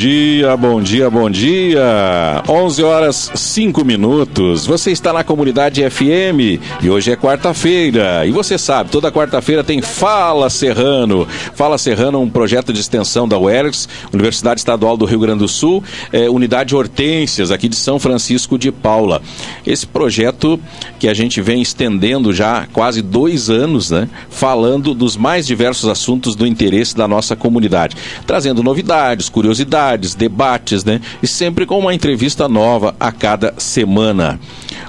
dia, bom dia, bom dia. 11 horas 5 minutos. Você está na comunidade FM e hoje é quarta-feira. E você sabe, toda quarta-feira tem Fala Serrano. Fala Serrano é um projeto de extensão da UERGS, Universidade Estadual do Rio Grande do Sul, é, Unidade Hortências, aqui de São Francisco de Paula. Esse projeto que a gente vem estendendo já quase dois anos, né? Falando dos mais diversos assuntos do interesse da nossa comunidade, trazendo novidades, curiosidades, debates, né? E sempre com uma entrevista nova a cada semana.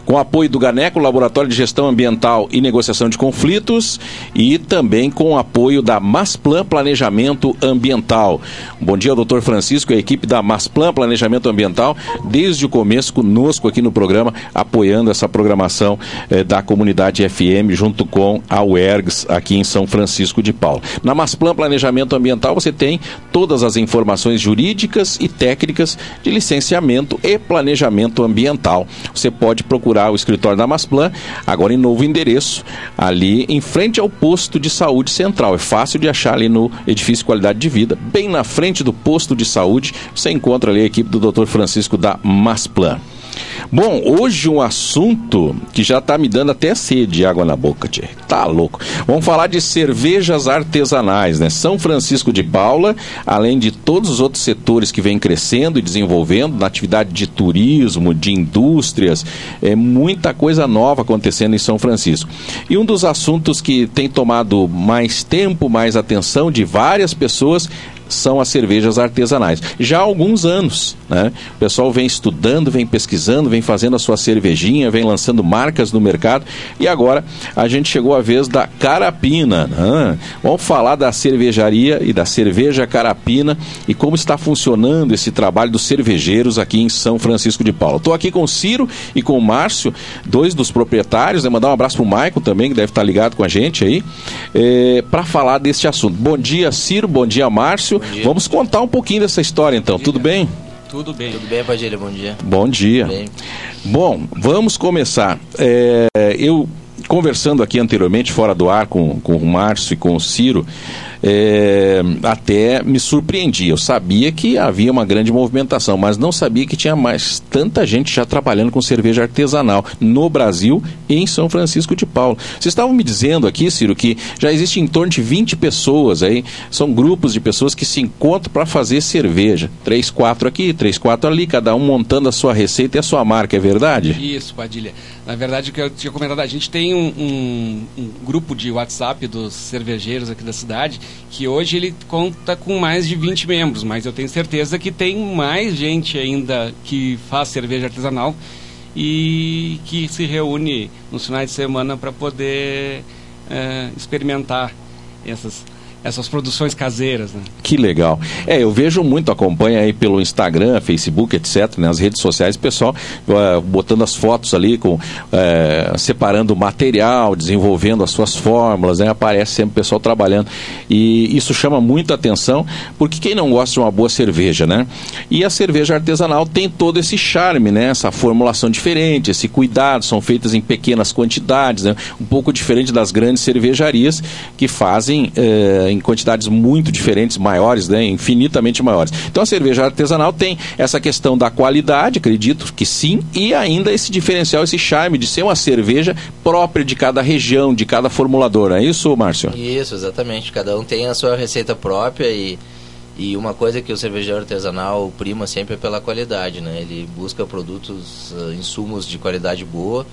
Com apoio do GANECO, Laboratório de Gestão Ambiental e Negociação de Conflitos, e também com apoio da Masplan Planejamento Ambiental. Bom dia, doutor Francisco e a equipe da Masplan Planejamento Ambiental, desde o começo conosco aqui no programa, apoiando essa programação eh, da comunidade FM junto com a UERGS aqui em São Francisco de Paula. Na Masplan Planejamento Ambiental você tem todas as informações jurídicas e técnicas de licenciamento e planejamento ambiental. Você pode procurar o escritório da Masplan, agora em novo endereço, ali em frente ao posto de saúde central. É fácil de achar ali no edifício Qualidade de Vida, bem na frente do posto de saúde. Você encontra ali a equipe do Dr. Francisco da Masplan. Bom, hoje um assunto que já tá me dando até sede, água na boca, tchê. Tá louco. Vamos falar de cervejas artesanais, né? São Francisco de Paula, além de todos os outros setores que vem crescendo e desenvolvendo na atividade de turismo, de indústrias, é muita coisa nova acontecendo em São Francisco. E um dos assuntos que tem tomado mais tempo, mais atenção de várias pessoas são as cervejas artesanais. Já há alguns anos, né? O pessoal vem estudando, vem pesquisando, vem fazendo a sua cervejinha, vem lançando marcas no mercado e agora a gente chegou à vez da Carapina. Né? Vamos falar da cervejaria e da cerveja Carapina e como está funcionando esse trabalho dos cervejeiros aqui em São Francisco de Paula. Estou aqui com o Ciro e com o Márcio, dois dos proprietários, né? mandar um abraço para o Maicon também, que deve estar ligado com a gente aí, é, para falar deste assunto. Bom dia, Ciro, bom dia, Márcio. Vamos contar um pouquinho dessa história então, tudo bem? Tudo bem. Tudo bem, Padilha, bom dia. Bom dia. Bem. Bom, vamos começar. É, eu conversando aqui anteriormente, fora do ar, com, com o Márcio e com o Ciro, é, até me surpreendi. Eu sabia que havia uma grande movimentação, mas não sabia que tinha mais tanta gente já trabalhando com cerveja artesanal no Brasil e em São Francisco de Paula. Vocês estavam me dizendo aqui, Ciro, que já existe em torno de 20 pessoas aí, são grupos de pessoas que se encontram para fazer cerveja. Três, quatro aqui, três, quatro ali, cada um montando a sua receita e a sua marca, é verdade? Isso, Padilha. Na verdade, o que eu tinha comentado, a gente tem um, um, um grupo de WhatsApp dos cervejeiros aqui da cidade que hoje ele conta com mais de 20 membros, mas eu tenho certeza que tem mais gente ainda que faz cerveja artesanal e que se reúne nos finais de semana para poder é, experimentar essas essas produções caseiras, né? Que legal. É, eu vejo muito, acompanha aí pelo Instagram, Facebook, etc, né, as redes sociais, pessoal uh, botando as fotos ali, com, uh, separando o material, desenvolvendo as suas fórmulas, né, aparece sempre o pessoal trabalhando. E isso chama muita atenção, porque quem não gosta de uma boa cerveja, né? E a cerveja artesanal tem todo esse charme, né? Essa formulação diferente, esse cuidado, são feitas em pequenas quantidades, né? Um pouco diferente das grandes cervejarias que fazem... Uh, em quantidades muito diferentes, maiores, né, infinitamente maiores. Então a cerveja artesanal tem essa questão da qualidade, acredito que sim, e ainda esse diferencial, esse charme de ser uma cerveja própria de cada região, de cada formulador. É isso, Márcio? Isso, exatamente. Cada um tem a sua receita própria e e uma coisa que o cervejeiro artesanal prima sempre é pela qualidade, né? Ele busca produtos, uh, insumos de qualidade boa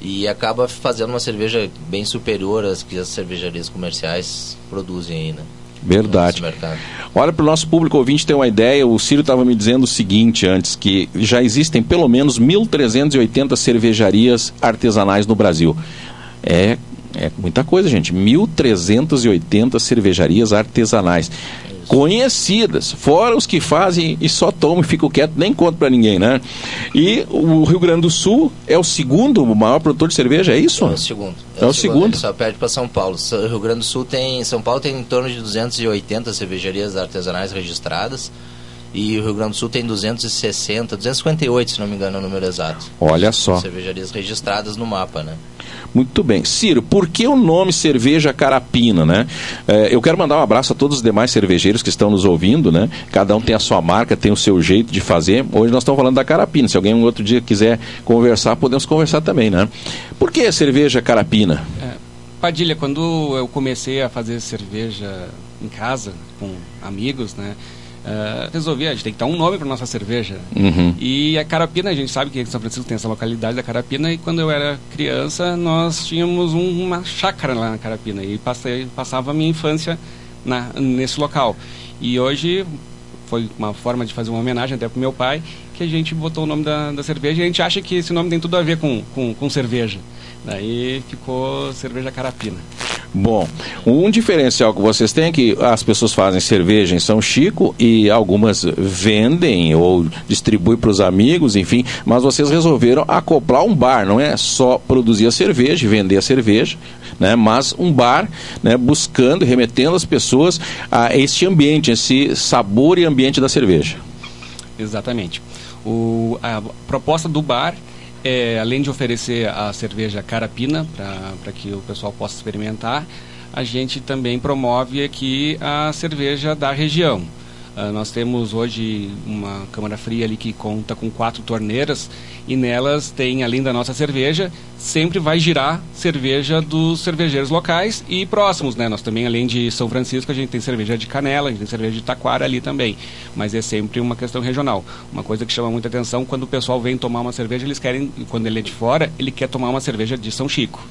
e acaba fazendo uma cerveja bem superior às que as cervejarias comerciais produzem aí, né? Verdade. Olha, para o nosso público ouvinte ter uma ideia, o Ciro estava me dizendo o seguinte antes, que já existem pelo menos 1.380 cervejarias artesanais no Brasil. É, é muita coisa, gente. 1.380 cervejarias artesanais conhecidas, fora os que fazem e só tomam e ficam quietos, nem contam para ninguém, né? E o Rio Grande do Sul é o segundo maior produtor de cerveja, é isso? É o segundo. É, é o segundo. segundo. só perde para São Paulo. O Rio Grande do Sul tem, São Paulo tem em torno de 280 cervejarias artesanais registradas E o Rio Grande do Sul tem 260, 258, se não me engano, é o número exato. Olha só. Cervejarias registradas no mapa, né? Muito bem. Ciro, por que o nome Cerveja Carapina, né? É, eu quero mandar um abraço a todos os demais cervejeiros que estão nos ouvindo, né? Cada um tem a sua marca, tem o seu jeito de fazer. Hoje nós estamos falando da Carapina. Se alguém um outro dia quiser conversar, podemos conversar também, né? Por que Cerveja Carapina? É, Padilha, quando eu comecei a fazer cerveja em casa, com amigos, né? Uh, resolvi, a gente tem que dar um nome para nossa cerveja. Uhum. E a Carapina, a gente sabe que São Francisco tem essa localidade da Carapina, e quando eu era criança, nós tínhamos um, uma chácara lá na Carapina, e passei, passava a minha infância na, nesse local. E hoje foi uma forma de fazer uma homenagem até para meu pai, que a gente botou o nome da, da cerveja, e a gente acha que esse nome tem tudo a ver com, com, com cerveja. Daí ficou Cerveja Carapina. Bom, um diferencial que vocês têm é que as pessoas fazem cerveja em São Chico e algumas vendem ou distribuem para os amigos, enfim, mas vocês resolveram acoplar um bar, não é só produzir a cerveja e vender a cerveja, né, mas um bar né, buscando, remetendo as pessoas a este ambiente, esse sabor e ambiente da cerveja. Exatamente. O, a proposta do bar é, além de oferecer a cerveja carapina para que o pessoal possa experimentar, a gente também promove aqui a cerveja da região. Uh, nós temos hoje uma câmara fria ali que conta com quatro torneiras e nelas tem, além da nossa cerveja, sempre vai girar cerveja dos cervejeiros locais e próximos, né? Nós também, além de São Francisco, a gente tem cerveja de Canela, a gente tem cerveja de Taquara ali também, mas é sempre uma questão regional. Uma coisa que chama muita atenção, quando o pessoal vem tomar uma cerveja, eles querem, quando ele é de fora, ele quer tomar uma cerveja de São Chico.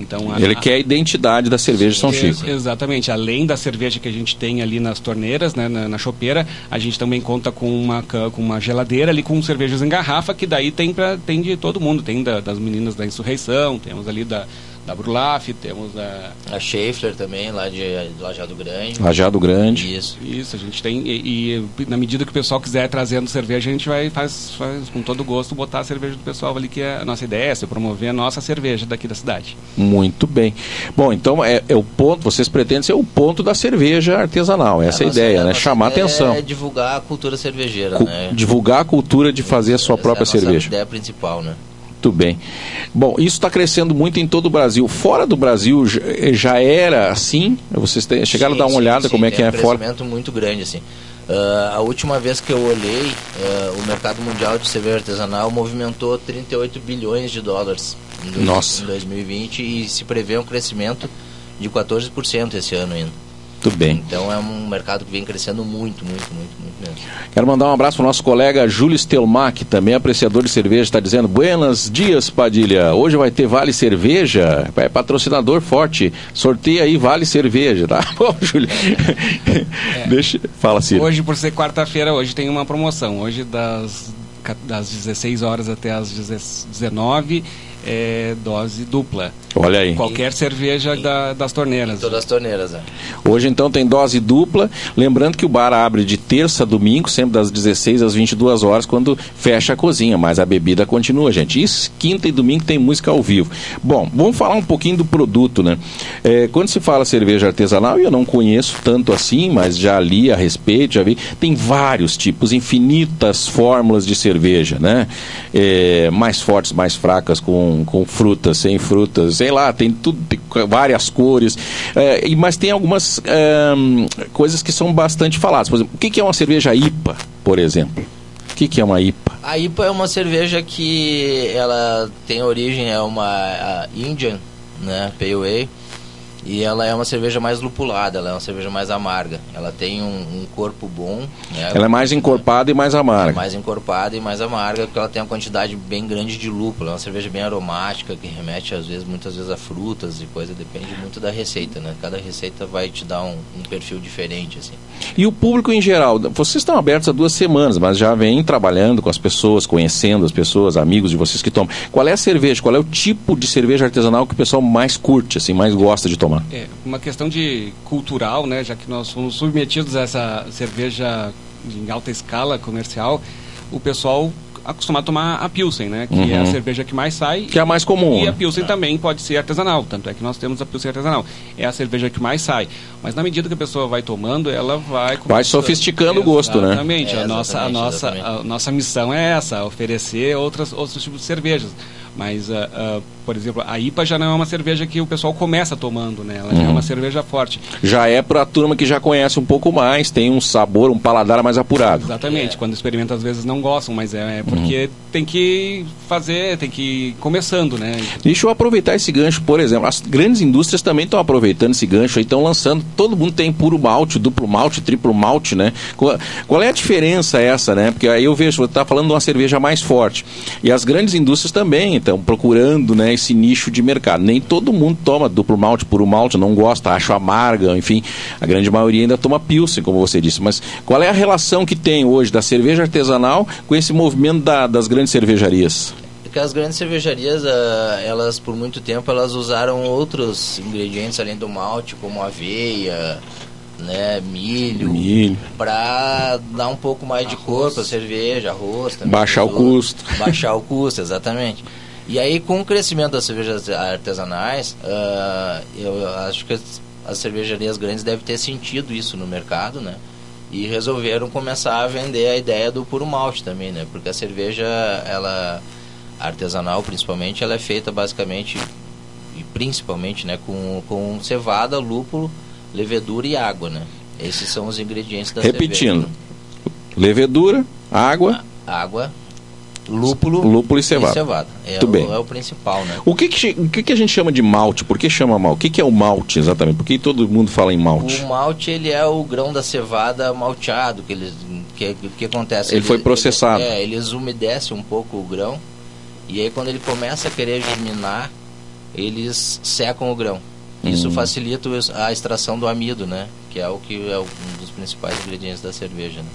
Então, a, Ele quer a identidade da cerveja Sim, São Chico. Exatamente. Além da cerveja que a gente tem ali nas torneiras, né, na, na chopeira, a gente também conta com uma, com uma geladeira ali com cervejas em garrafa, que daí tem, pra, tem de todo mundo. Tem da, das meninas da Insurreição, temos ali da, da Brulaf, temos a... A Schaeffler também, lá de Lajado Grande. Lajado Grande. Isso. Isso, a gente tem, e, e, na medida que o pessoal quiser trazendo cerveja, a gente vai, faz, faz com todo gosto, botar a cerveja do pessoal ali, que é a nossa ideia, é promover a nossa cerveja daqui da cidade. Muito bem. Bom, então é, é o ponto, vocês pretendem ser o ponto da cerveja artesanal, essa é a, ideia, né? Chamar ideia atenção. É divulgar a cultura cervejeira, Cu né? Divulgar a cultura de fazer a sua essa própria é a cerveja. ideia principal, né? Muito bem. Bom, isso está crescendo muito em todo o Brasil. Fora do Brasil já era assim? Vocês têm, chegaram sim, a dar uma sim, olhada sim, como é que é, um fora? um crescimento muito grande assim. Uh, a última vez que eu olhei, uh, o mercado mundial de cerveja artesanal movimentou 38 bilhões de dólares em, dois, em 2020 e se prevê um crescimento de 14% esse ano ainda. Muito bem. Então é um mercado que vem crescendo muito, muito, muito, muito mesmo. Quero mandar um abraço para o nosso colega Júlio Stelmach, também apreciador de cerveja, está dizendo: Buenos dias, Padilha. Hoje vai ter Vale Cerveja. É patrocinador forte. Sorteia aí Vale Cerveja, tá? Bom, Júlio. É. Deixa. Fala, Ciro. Hoje, por ser quarta-feira, hoje tem uma promoção. Hoje, das, das 16 horas até as 19 é, dose dupla. Olha aí. Qualquer cerveja da, das torneiras. Todas as torneiras, é. Hoje então tem dose dupla. Lembrando que o bar abre de terça a domingo, sempre das 16 às 22 horas, quando fecha a cozinha. Mas a bebida continua, gente. Isso, quinta e domingo tem música ao vivo. Bom, vamos falar um pouquinho do produto, né? É, quando se fala cerveja artesanal, eu não conheço tanto assim, mas já li a respeito, já vi. Tem vários tipos, infinitas fórmulas de cerveja, né? É, mais fortes, mais fracas, com, com frutas, sem frutas, sei lá, tem tudo, tem várias cores, é, mas tem algumas é, coisas que são bastante faladas. Por exemplo, o que é uma cerveja IPA, por exemplo? O que é uma IPA? A IPA é uma cerveja que ela tem origem, é uma Indian, né, Pale Ale, e ela é uma cerveja mais lupulada, ela é uma cerveja mais amarga. Ela tem um, um corpo bom. Né? Ela é mais encorpada e mais amarga. É mais encorpada e mais amarga, porque ela tem uma quantidade bem grande de lúpulo. É uma cerveja bem aromática, que remete às vezes, muitas vezes a frutas e coisa. Depende muito da receita, né? Cada receita vai te dar um, um perfil diferente, assim. E o público em geral? Vocês estão abertos há duas semanas, mas já vem trabalhando com as pessoas, conhecendo as pessoas, amigos de vocês que tomam. Qual é a cerveja? Qual é o tipo de cerveja artesanal que o pessoal mais curte, assim, mais gosta de tomar? É, uma questão de cultural, né, já que nós fomos submetidos a essa cerveja em alta escala comercial, o pessoal acostumado a tomar a Pilsen, né? Que uhum. é a cerveja que mais sai. Que é a mais comum. E a né? Pilsen também pode ser artesanal, tanto é que nós temos a Pilsen artesanal. É a cerveja que mais sai. Mas na medida que a pessoa vai tomando, ela vai... Vai sofisticando o gosto, né? Exatamente. É, a, nossa, a, nossa, a nossa missão é essa, oferecer outras, outros tipos de cervejas. Mas, uh, uh, por exemplo, a IPA já não é uma cerveja que o pessoal começa tomando, né? Ela uhum. já é uhum. uma cerveja forte. Já é para a turma que já conhece um pouco mais, tem um sabor, um paladar mais apurado. Exatamente. É. Quando experimenta, às vezes não gostam, mas é, é porque uhum. tem que fazer, tem que ir começando, né? Deixa eu aproveitar esse gancho, por exemplo. As grandes indústrias também estão aproveitando esse gancho, estão lançando. Todo mundo tem puro malte, duplo malte, triplo malte, né? Qual, qual é a diferença essa, né? Porque aí eu vejo, você está falando de uma cerveja mais forte. E as grandes indústrias também estão procurando né, esse nicho de mercado. Nem todo mundo toma duplo malte, puro malte, não gosta, acha amarga, enfim. A grande maioria ainda toma Pilsen, como você disse. Mas qual é a relação que tem hoje da cerveja artesanal com esse movimento da, das grandes cervejarias? Porque as grandes cervejarias, ah, elas por muito tempo elas usaram outros ingredientes além do malte, como aveia, né, milho, milho. para dar um pouco mais de cor para cerveja, arroz, também, baixar o custo. Baixar o custo, exatamente. E aí, com o crescimento das cervejas artesanais, uh, eu acho que as cervejarias grandes devem ter sentido isso no mercado, né? E resolveram começar a vender a ideia do puro malte também, né? Porque a cerveja, ela artesanal principalmente, ela é feita basicamente e principalmente, né, com, com cevada, lúpulo, levedura e água, né? Esses são os ingredientes da Repetindo. cerveja. Levedura, água, a, água, Lúpulo, lúpulo e cevada. E cevada. É, Muito o, bem. é o principal, né? O que que, o que que a gente chama de malte? Por que chama malte? O que, que é o malte exatamente? Por que todo mundo fala em malte? O malte ele é o grão da cevada malteado que eles que, que acontece. Ele, ele foi processado. Ele, é, eles umedecem um pouco o grão e aí quando ele começa a querer germinar, eles secam o grão. Isso hum. facilita a extração do amido, né? Que é o que é um dos principais ingredientes da cerveja. Né?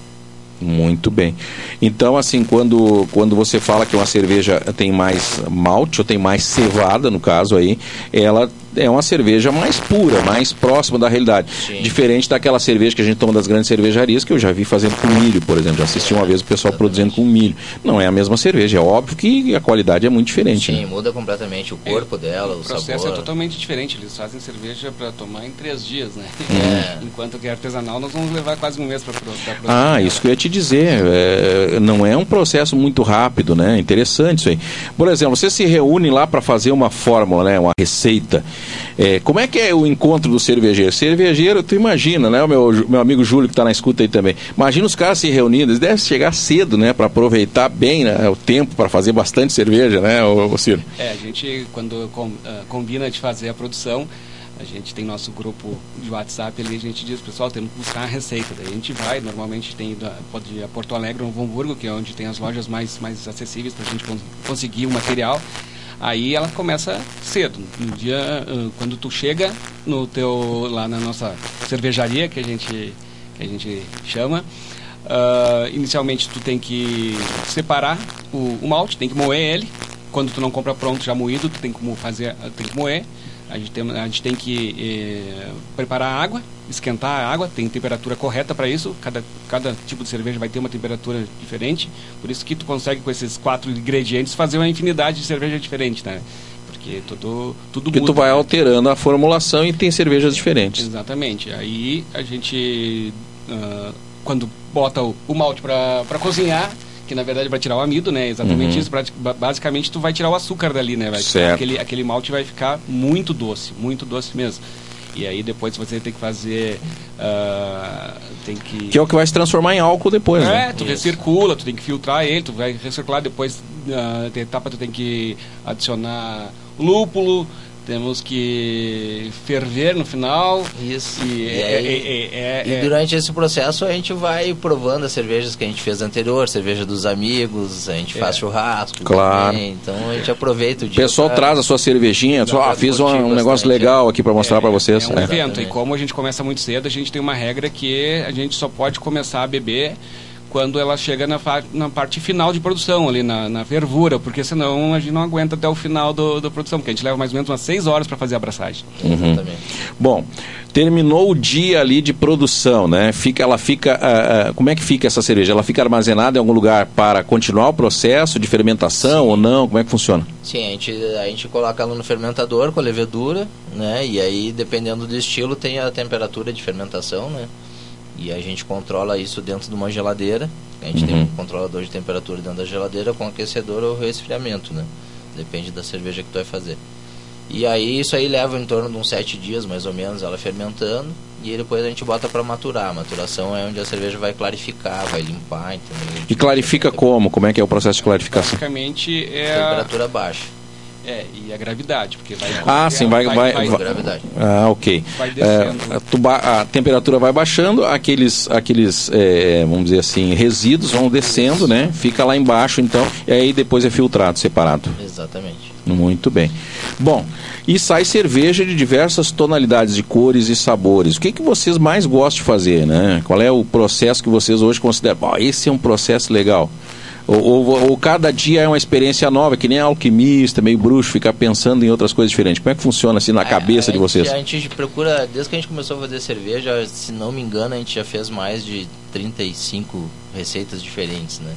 Muito bem. Então, assim, quando, quando você fala que uma cerveja tem mais malte, ou tem mais cevada, no caso aí, ela é uma cerveja mais pura, mais próxima da realidade. Sim. Diferente daquela cerveja que a gente toma das grandes cervejarias, que eu já vi fazendo com milho, por exemplo. Já assisti uma vez o pessoal produzindo com milho. Não é a mesma cerveja. É óbvio que a qualidade é muito diferente. Sim, né? muda completamente o corpo é, dela, o, o processo sabor. é totalmente diferente. Eles fazem cerveja para tomar em três dias, né? É. Enquanto que é artesanal, nós vamos levar quase um mês para produzir. Ah, isso que eu ia te dizer. É, não é um processo muito rápido, né? Interessante isso aí. Por exemplo, você se reúne lá para fazer uma fórmula, né? Uma receita. É, como é que é o encontro do cervejeiro? Cervejeiro, tu imagina, né? O meu, meu amigo Júlio que está na escuta aí também. Imagina os caras se reunindo, eles devem chegar cedo, né? Para aproveitar bem né, o tempo para fazer bastante cerveja, né, o, Ciro? É, a gente, quando com, uh, combina de fazer a produção, a gente tem nosso grupo de WhatsApp ali, a gente diz, pessoal, temos que buscar a receita. Daí a gente vai, normalmente tem pode ir a Porto Alegre ou Hamburgo, que é onde tem as lojas mais, mais acessíveis para a gente conseguir o material. Aí ela começa cedo. No dia, quando tu chega no teu lá na nossa cervejaria que a gente que a gente chama, uh, inicialmente tu tem que separar o, o, malte, tem que moer ele. Quando tu não compra pronto já moído, tu tem que fazer, tem que moer. A gente tem, a gente tem que eh, preparar a água, esquentar a água, tem temperatura correta para isso. Cada, cada tipo de cerveja vai ter uma temperatura diferente. Por isso que tu consegue, com esses quatro ingredientes, fazer uma infinidade de cerveja diferente, né? Porque tudo, tudo Porque muda, tu vai né? alterando a formulação e tem cervejas diferentes. Exatamente. Aí a gente, uh, quando bota o, o malte para cozinhar, que na verdade vai tirar o amido, né? Exatamente uhum. isso. Basicamente tu vai tirar o açúcar dali, né? Vai certo. Aquele, aquele malte vai ficar muito doce, muito doce mesmo. E aí depois você tem que fazer. Uh, tem que... que é o que vai se transformar em álcool depois, é, né? tu Isso. recircula, tu tem que filtrar ele, tu vai recircular depois. Uh, tem etapa tu tem que adicionar lúpulo, temos que ferver no final. Isso. E, e, é, aí, é, é, e é. durante esse processo a gente vai provando as cervejas que a gente fez anterior, cerveja dos amigos, a gente faz churrasco. Claro. Também, então a gente aproveita o dia. O pessoal pra, traz a sua cervejinha, só, ah, fiz um, um negócio legal aqui para mostrar para vocês. É um evento, e como a gente começa muito cedo, a gente tem uma regra que a gente só pode começar a beber quando ela chega na, na parte final de produção, ali na, na, fervura, porque senão a gente não aguenta até o final do, da produção, porque a gente leva mais ou menos umas seis horas para fazer a abraçagem. Uhum. Exatamente. Bom, terminou o dia ali de produção, né? Fica, ela fica, uh, uh, como é que fica essa cerveja? Ela fica armazenada em algum lugar para continuar o processo de fermentação Sim. ou não? Como é que funciona? Sim, a gente, a gente coloca ela no fermentador com a levedura, né? E aí, dependendo do estilo, tem a temperatura de fermentação, né? E a gente controla isso dentro de uma geladeira. A gente uhum. tem um controlador de temperatura dentro da geladeira com aquecedor ou resfriamento, né? Depende da cerveja que tu vai fazer. E aí isso aí leva em torno de uns sete dias, mais ou menos, ela fermentando. E depois a gente bota para maturar. A maturação é onde a cerveja vai clarificar, vai limpar, entendeu? E clarifica como? Como é que é o processo de clarificação? Basicamente é... Temperatura baixa. É, e a gravidade, porque vai... Ah, sim, vai... vai, vai, vai gravidade. Ah, ok. Vai descendo. É, a temperatura vai baixando, aqueles, aqueles é, vamos dizer assim, resíduos vão descendo, né? Fica lá embaixo, então, e aí depois é filtrado, separado. Exatamente. Muito bem. Bom, e sai cerveja de diversas tonalidades de cores e sabores. O que, que vocês mais gostam de fazer, né? Qual é o processo que vocês hoje consideram? Oh, esse é um processo legal. Ou, ou, ou, cada dia é uma experiência nova, que nem alquimista, meio bruxo, ficar pensando em outras coisas diferentes. Como é que funciona assim na é, cabeça de vocês? A gente procura, desde que a gente começou a fazer cerveja, se não me engano, a gente já fez mais de 35 receitas diferentes, né?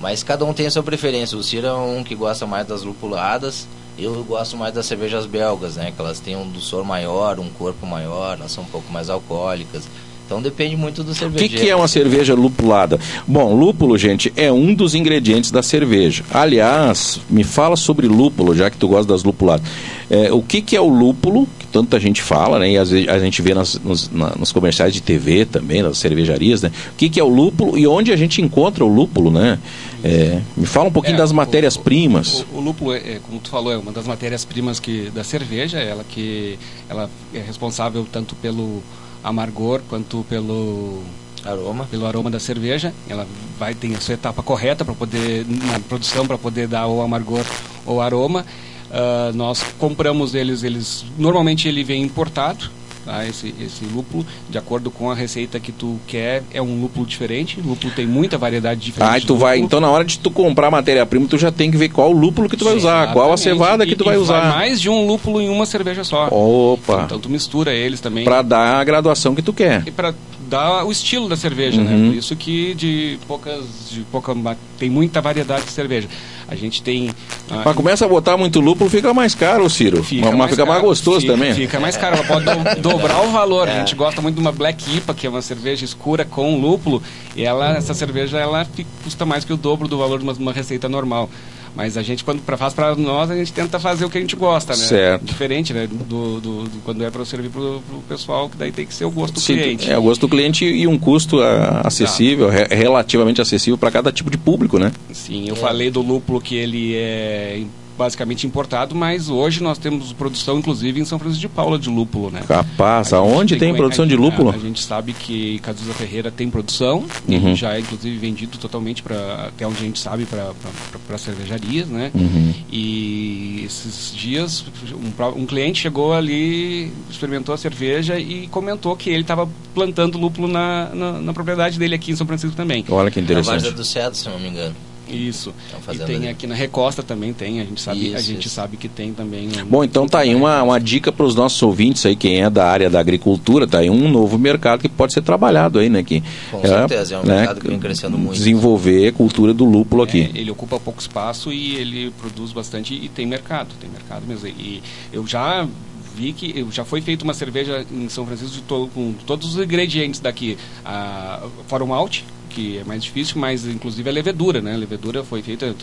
Mas cada um tem a sua preferência. O Ciro é um que gosta mais das lupuladas. Eu gosto mais das cervejas belgas, né? Que elas têm um doçor maior, um corpo maior, elas são um pouco mais alcoólicas. Então depende muito do cervejeiro. O que, que, é uma cerveja lupulada? Bom, lúpulo, gente, é um dos ingredientes da cerveja. Aliás, me fala sobre lúpulo, já que tu gosta das lupuladas. É, o que, que é o lúpulo, que tanta gente fala, né? E às vezes a gente vê nas, nos, na, nos comerciais de TV também, nas cervejarias, né? O que, que é o lúpulo e onde a gente encontra o lúpulo, né? É, me fala um pouquinho é, das matérias-primas. O, o, o, lúpulo, é, como tu falou, é uma das matérias-primas que da cerveja, ela que ela é responsável tanto pelo amargor quanto pelo aroma. pelo aroma da cerveja. Ela vai ter a sua etapa correta para poder na produção para poder dar o amargor ou aroma. Uh, nós compramos eles eles normalmente ele vem importado tá? esse, esse lúpulo, de acordo com a receita que tu quer, é um lúpulo diferente. O lúpulo tem muita variedade diferente. Ah, tu vai, então na hora de tu comprar matéria-prima, tu já tem que ver qual lúpulo que tu vai usar, Exatamente. qual a cevada que tu vai usar. Vai mais de um lúpulo em uma cerveja só. Opa. Então tu mistura eles também. Para dar a graduação que tu quer. E para dar o estilo da cerveja, né? uhum. né? Por isso que de poucas, de pouca, tem muita variedade de cerveja. A gente tem. Ah, mas começa a botar muito lúpulo, fica mais caro, Ciro. Fica mas mais fica caro, mais gostoso fica, também. Fica mais caro, ela pode do, dobrar o valor. É. A gente gosta muito de uma Black IPA, que é uma cerveja escura com lúpulo, e ela, essa cerveja ela custa mais que o dobro do valor de uma, uma receita normal. Mas a gente, quando faz para nós, a gente tenta fazer o que a gente gosta, né? Certo. Diferente, né? Do, do, do quando é para servir para o pessoal, que daí tem que ser o gosto do Sim, cliente. É o gosto do cliente e um custo uh, acessível, re relativamente acessível para cada tipo de público, né? Sim, eu é. falei do lúpulo que ele é basicamente importado, mas hoje nós temos produção, inclusive, em São Francisco de Paula de lúpulo, né? Capaz, aonde tem, tem produção de lúpulo? A, a, gente sabe que Cazuza Ferreira tem produção, uhum. já é inclusive vendido totalmente para até onde a gente sabe para cervejarias, né? Uhum. E esses dias um, um cliente chegou ali, experimentou a cerveja e comentou que ele estava plantando lúpulo na, na, na, propriedade dele aqui em São Francisco também. Olha que interessante. Na do Cedo, se não me engano. Isso. E tem aqui na Recosta também tem, a gente sabe, isso, a gente isso. sabe que tem também. Um... Bom, então tá aí uma, uma dica para os nossos ouvintes aí, quem é da área da agricultura, tá aí um novo mercado que pode ser trabalhado aí, né? Que, Com é, certeza, é um né, mercado que vem crescendo muito. Desenvolver a cultura do lúpulo aqui. É, ele ocupa pouco espaço e ele produz bastante e tem mercado, tem mercado mesmo. E eu já vi que já foi feita uma cerveja em São Francisco to, com todos os ingredientes daqui. A, fora o malte, que é mais difícil, mas inclusive a levedura, né? A levedura foi feita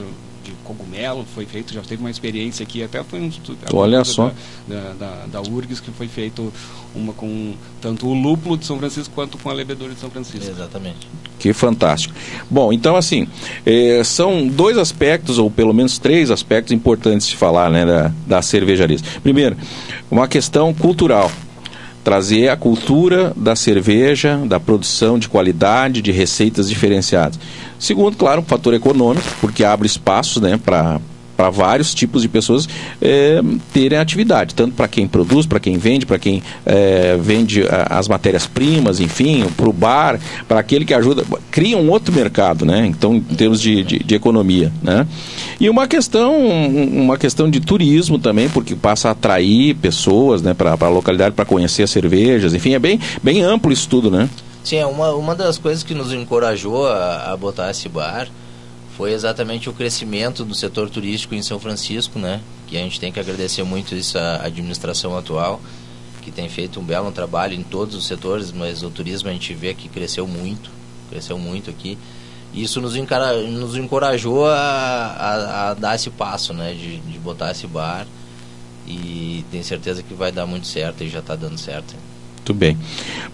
de cogumelo, foi feito, já teve uma experiência aqui, até foi um Olha só. Da, da, da, URGS que foi feito uma com tanto o lúpulo de São Francisco quanto com a levedura de São Francisco. Exatamente. Que fantástico. Bom, então assim, eh, são dois aspectos, ou pelo menos três aspectos importantes de falar né, da, da cervejaria. Primeiro, uma questão cultural trazer a cultura da cerveja, da produção de qualidade, de receitas diferenciadas. Segundo, claro, um fator econômico, porque abre espaços né, para para vários tipos de pessoas é, terem atividade, tanto para quem produz, para quem vende, para quem é, vende as matérias-primas, enfim, para o bar, para aquele que ajuda, cria um outro mercado, né? Então, em termos de, de, de economia, né? E uma questão, uma questão de turismo também, porque passa a atrair pessoas, né, para a localidade para conhecer as cervejas, enfim, é bem, bem amplo isso tudo, né? Sim, é uma, uma das coisas que nos encorajou a, a botar esse bar foi exatamente o crescimento do setor turístico em São Francisco, né? Que a gente tem que agradecer muito isso à administração atual, que tem feito um belo trabalho em todos os setores, mas o turismo a gente vê que cresceu muito, cresceu muito aqui. Isso nos, encara, nos encorajou a, a, a, dar esse passo, né? De, de botar esse bar e tenho certeza que vai dar muito certo e já está dando certo. Muito bem.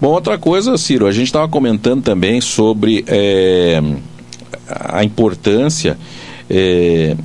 Bom, outra coisa, Ciro, a gente estava comentando também sobre é, a importância é,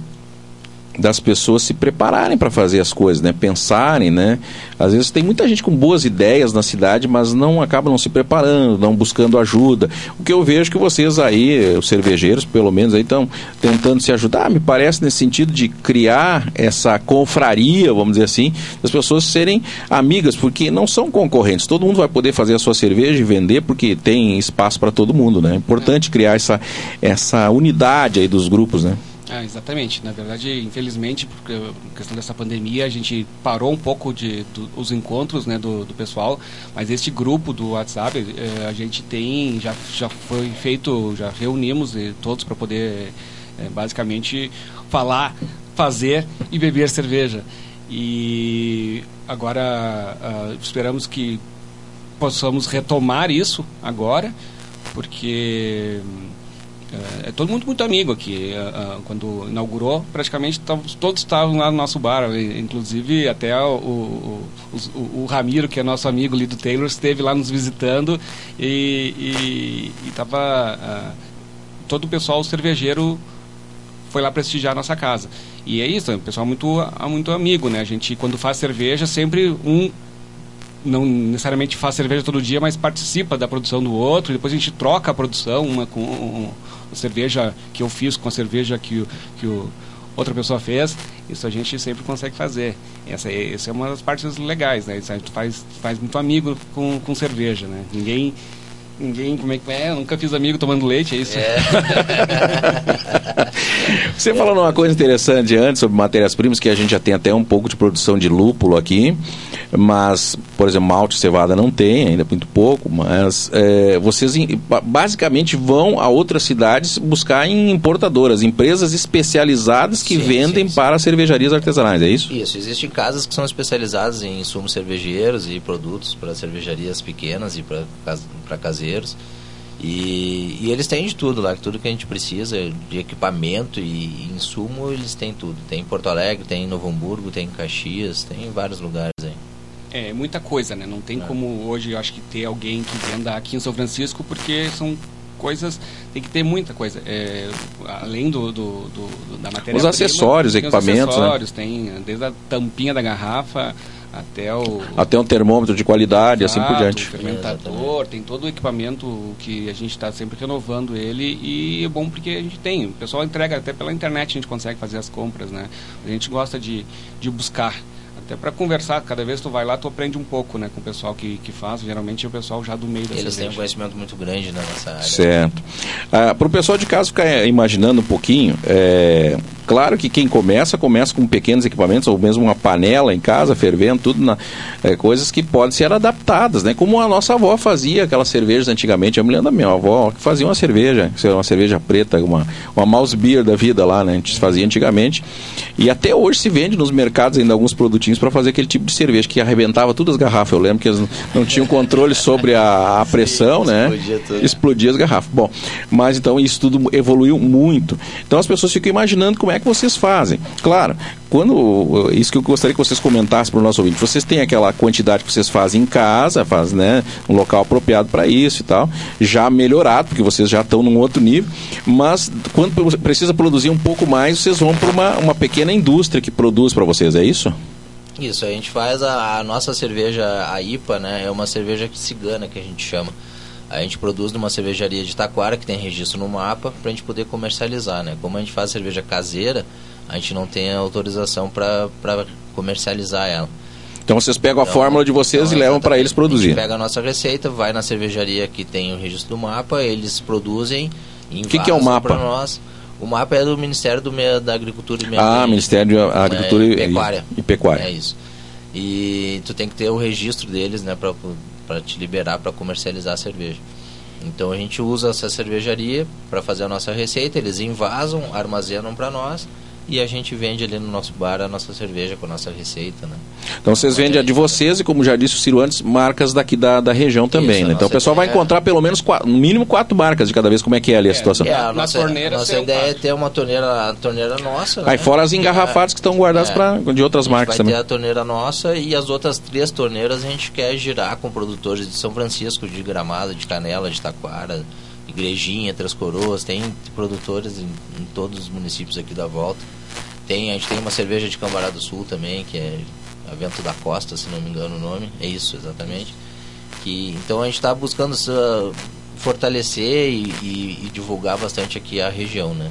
das pessoas se prepararem para fazer as coisas, né? Pensarem, né? Às vezes tem muita gente com boas ideias na cidade, mas não acaba não se preparando, não buscando ajuda. O que eu vejo que vocês aí, os cervejeiros, pelo menos aí estão tentando se ajudar, me parece nesse sentido de criar essa confraria, vamos dizer assim, das pessoas serem amigas, porque não são concorrentes. Todo mundo vai poder fazer a sua cerveja e vender porque tem espaço para todo mundo, né? É importante criar essa essa unidade aí dos grupos, né? Ah, exatamente. Na verdade, infelizmente, por questão dessa pandemia, a gente parou um pouco de do, os encontros né, do, do, pessoal, mas este grupo do WhatsApp, eh, a gente tem, já, já foi feito, já reunimos eh, todos para poder, eh, basicamente, falar, fazer e beber cerveja. E agora ah, esperamos que possamos retomar isso agora, porque é, é, todo mundo muito amigo aqui. Uh, uh, quando inaugurou, praticamente todos estavam lá no nosso bar. Inclusive, até o, o, o, o, Ramiro, que é nosso amigo ali do Taylor, esteve lá nos visitando e estava. Todo o pessoal cervejeiro foi lá prestigiar a nossa casa. E é isso, é um pessoal muito, muito amigo, né? A gente, quando faz cerveja, sempre um não necessariamente faz cerveja todo dia, mas participa da produção do outro. Depois a gente troca a produção, uma com cerveja que eu fiz com a cerveja que, que o, outra pessoa fez. Isso a gente sempre consegue fazer. Essa, essa é uma das partes legais, né? Isso a gente faz, faz muito amigo com, com cerveja, né? Ninguém Ninguém, como é que é? Eu nunca fiz amigo tomando leite, é isso? É. Você falou uma coisa interessante antes sobre matérias-primas, que a gente já tem até um pouco de produção de lúpulo aqui, mas, por exemplo, malte cevada não tem, ainda muito pouco, mas é, vocês basicamente vão a outras cidades buscar em importadoras, empresas especializadas que sim, vendem sim, sim. para cervejarias artesanais, é isso? Isso, existem casas que são especializadas em insumos cervejeiros e produtos para cervejarias pequenas e para caseiros brasileiros. E, e, eles têm de tudo lá, tudo que a gente precisa, de equipamento e insumo, eles têm tudo. Tem em Porto Alegre, tem em Novo Hamburgo, tem em Caxias, tem em vários lugares aí. É, muita coisa, né? Não tem é. como hoje, eu acho que ter alguém que venda aqui em São Francisco, porque são coisas, tem que ter muita coisa. É, além do, do, do da matéria Os acessórios, equipamentos, os né? acessórios, né? tem desde a tampinha da garrafa até o até um termômetro de qualidade exato, assim por diante fermentador tem todo o equipamento que a gente está sempre renovando ele e é bom porque a gente tem o pessoal entrega até pela internet a gente consegue fazer as compras né a gente gosta de, de buscar até para conversar, cada vez que tu vai lá, tu aprende um pouco, né, com o pessoal que, que faz, geralmente é o pessoal já do meio da Eles têm um conhecimento muito grande né, nessa área. Certo. Ah, para o pessoal de casa ficar imaginando um pouquinho, é, claro que quem começa, começa com pequenos equipamentos, ou mesmo uma panela em casa, fervendo, tudo, na, é, coisas que podem ser adaptadas, né, como a nossa avó fazia aquelas cervejas antigamente, eu me lembro da minha avó, que fazia uma cerveja, uma cerveja preta, uma, uma mouse beer da vida lá, né, a gente fazia antigamente, e até hoje se vende nos mercados ainda alguns produtinhos para fazer aquele tipo de cerveja que arrebentava todas as garrafas. Eu lembro que eles não tinham controle sobre a, a pressão, Sim, né? Explodia, tudo. explodia as garrafas. Bom, mas então isso tudo evoluiu muito. Então as pessoas ficam imaginando como é que vocês fazem. Claro, quando isso que eu gostaria que vocês comentassem para o nosso ouvinte, vocês têm aquela quantidade que vocês fazem em casa, faz, né, um local apropriado para isso e tal, já melhorado, porque vocês já estão num outro nível, mas quando precisa produzir um pouco mais, vocês vão para uma, uma pequena indústria que produz para vocês, é isso? Isso, a gente faz a, a, nossa cerveja, a IPA, né? É uma cerveja cigana que a gente chama. A gente produz numa cervejaria de Taquara, que tem registro no mapa, para a gente poder comercializar, né? Como a gente faz cerveja caseira, a gente não tem autorização para comercializar ela. Então vocês pegam então, a fórmula de vocês então, e levam para eles produzir. A gente pega a nossa receita, vai na cervejaria que tem o registro do mapa, eles produzem. O que, que é o mapa? Nós. O mapa é do Ministério do Meio, da Agricultura e Meio Ah, Ministério da Agricultura é, e, Pecuária. e Pecuária. É isso. E tu tem que ter o registro deles, né, para te liberar para comercializar a cerveja. Então a gente usa essa cervejaria para fazer a nossa receita, eles invasam, armazenam para nós e a gente vende ali no nosso bar a nossa cerveja com a nossa receita, né? Então vocês vendem a de vocês e, como já disse o Ciro antes, marcas daqui da, da região também, Isso, né? Então o pessoal vai encontrar pelo menos, quatro, no mínimo, quatro marcas de cada vez. Como é que é ali a é, situação? É, a nossa, torneira a nossa ideia é ter uma torneira, a torneira nossa, Aí né? fora as engarrafadas que estão guardadas é, pra, de outras marcas vai também. ter a torneira nossa e as outras três torneiras a gente quer girar com produtores de São Francisco, de Gramado, de Canela, de Taquara, Igrejinha, Três Coroas, tem produtores em, em todos os municípios aqui da volta. Tem, a gente tem uma cerveja de Cambará do Sul também, que é a Vento da Costa, se não me engano o nome. É isso, exatamente. Que, então a gente está buscando uh, fortalecer e, e, e, divulgar bastante aqui a região, né?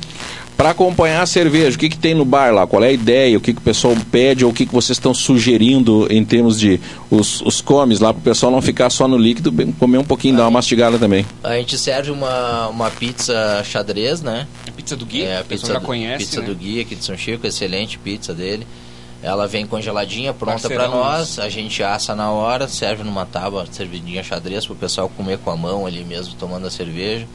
Para acompanhar a cerveja, o que, que tem no bar lá? Qual é a ideia? O que, que o pessoal pede ou o que, que vocês estão sugerindo em termos de os, os comes lá para o pessoal não ficar só no líquido, comer um pouquinho, dar uma mastigada também? A gente serve uma, uma pizza xadrez, né? A pizza do Gui? É, a pizza já do, conhece, Pizza né? do Gui aqui de São Chico, excelente pizza dele. Ela vem congeladinha, pronta para nós. A gente assa na hora, serve numa tábua, servidinha xadrez para o pessoal comer com a mão ali mesmo, tomando a cerveja.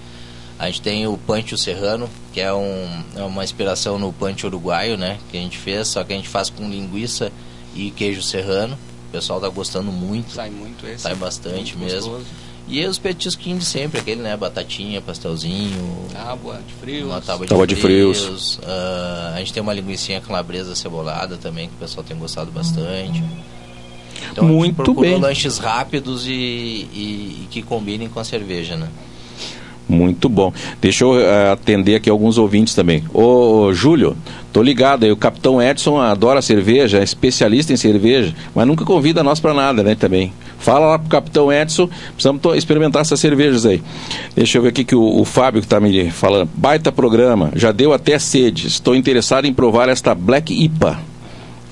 A gente tem o Pancho Serrano, que é, um, é uma inspiração no Pancho uruguaio, né? Que a gente fez, só que a gente faz com linguiça e queijo serrano. O pessoal tá gostando muito. Sai muito esse. Sai bastante mesmo. Gostoso. E os petisquinhos de sempre, aquele, né? Batatinha, pastelzinho. Tábua de frios. Uma tábua de, tábua de frios. frios. Uh, a gente tem uma linguiça calabresa cebolada também, que o pessoal tem gostado bastante. Então, Muito bem. lanches rápidos e, e, e que combinem com a cerveja, né? Muito bom. Deixa eu uh, atender aqui alguns ouvintes também. Ô, ô, Júlio, tô ligado aí. O Capitão Edson adora cerveja, é especialista em cerveja, mas nunca convida nós para nada, né? Também. Fala lá pro Capitão Edson, precisamos experimentar essas cervejas aí. Deixa eu ver aqui que o, o Fábio que tá me falando. Baita programa, já deu até sede. Estou interessado em provar esta Black IPA.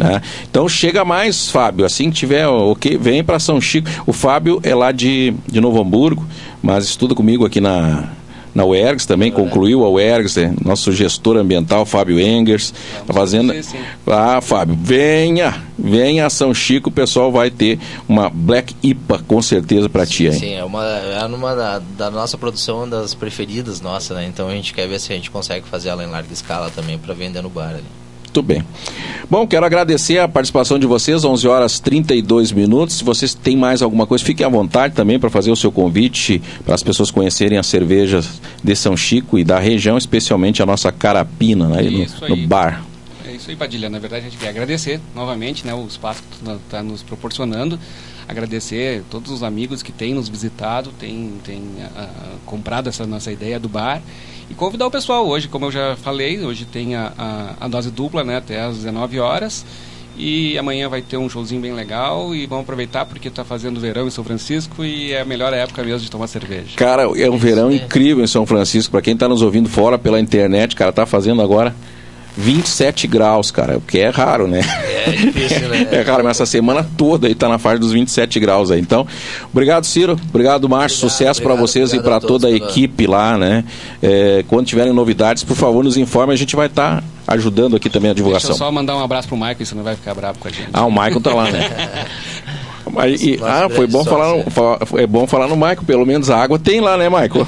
Né? Então chega mais, Fábio. Assim que tiver, ok, vem para São Chico. O Fábio é lá de, de Novo Hamburgo mas estuda comigo aqui na, na UERGS também, concluiu a UERGS, é, nosso gestor ambiental, Fábio Engers, está fazendo... Ah, Fábio, venha, venha a São Chico, o pessoal vai ter uma Black IPA, com certeza, para ti aí. Sim, é uma, é uma da, da, nossa produção, das preferidas nossa, né? Então a gente quer ver se a gente consegue fazer ela em larga escala também, para vender no bar ali. Muito bem. Bom, quero agradecer a participação de vocês, 11 horas 32 minutos. Se vocês têm mais alguma coisa, fiquem à vontade também para fazer o seu convite, para as pessoas conhecerem as cervejas de São Chico e da região, especialmente a nossa carapina, né, no, no, bar. É isso aí, Padilha. Na verdade, a gente quer agradecer novamente né, o espaço que tu está nos proporcionando agradecer todos os amigos que têm nos visitado, têm, têm uh, comprado essa nossa ideia do bar e convidar o pessoal hoje, como eu já falei, hoje tem a, a, a dose dupla né, até às 19 horas e amanhã vai ter um showzinho bem legal e vamos aproveitar porque está fazendo verão em São Francisco e é a melhor época mesmo de tomar cerveja. Cara, é um verão incrível em São Francisco. Para quem está nos ouvindo fora pela internet, cara, tá fazendo agora 27 graus, cara, o que é raro, né? É difícil, né? é raro, mas essa semana toda aí tá na faixa dos 27 graus aí. Então, obrigado, Ciro. Obrigado, Márcio. Obrigado, Sucesso para vocês e para toda a equipe lá, né? É, quando tiverem novidades, por favor, nos informe. A gente vai estar tá ajudando aqui também a divulgação. Deixa eu só mandar um abraço pro Michael, você não vai ficar bravo com a gente. Ah, o Michael tá lá, né? Mas, e, ah, foi bom falar, no, é bom falar no Maico, pelo menos a água tem lá, né, Maico?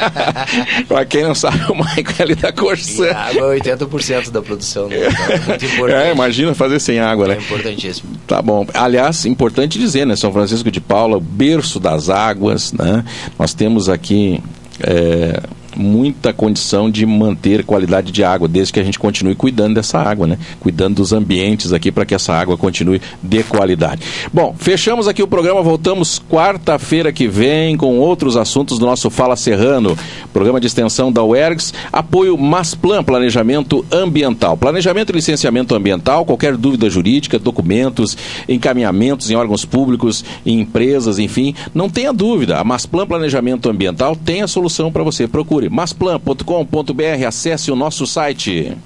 pra quem não sabe, o Maico é ali da Corsã. A água é 80% da produção, né? Então, é muito importante. É, imagina fazer sem água, né? É importantíssimo. Tá bom. Aliás, importante dizer, né, São Francisco de Paula, berço das águas, né? Nós temos aqui... É, muita condição de manter qualidade de água, desde que a gente continue cuidando dessa água, né? Cuidando dos ambientes aqui para que essa água continue de qualidade. Bom, fechamos aqui o programa, voltamos quarta-feira que vem com outros assuntos do nosso Fala Serrano, programa de extensão da UERGS, apoio Masplan Planejamento Ambiental. Planejamento e licenciamento ambiental, qualquer dúvida jurídica, documentos, encaminhamentos em órgãos públicos, em empresas, enfim, não tenha dúvida, a Masplan Planejamento Ambiental tem a solução para você. Procure masplan.com.br, acesse o nosso site.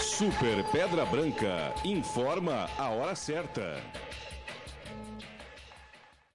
Super Pedra Branca informa a hora certa.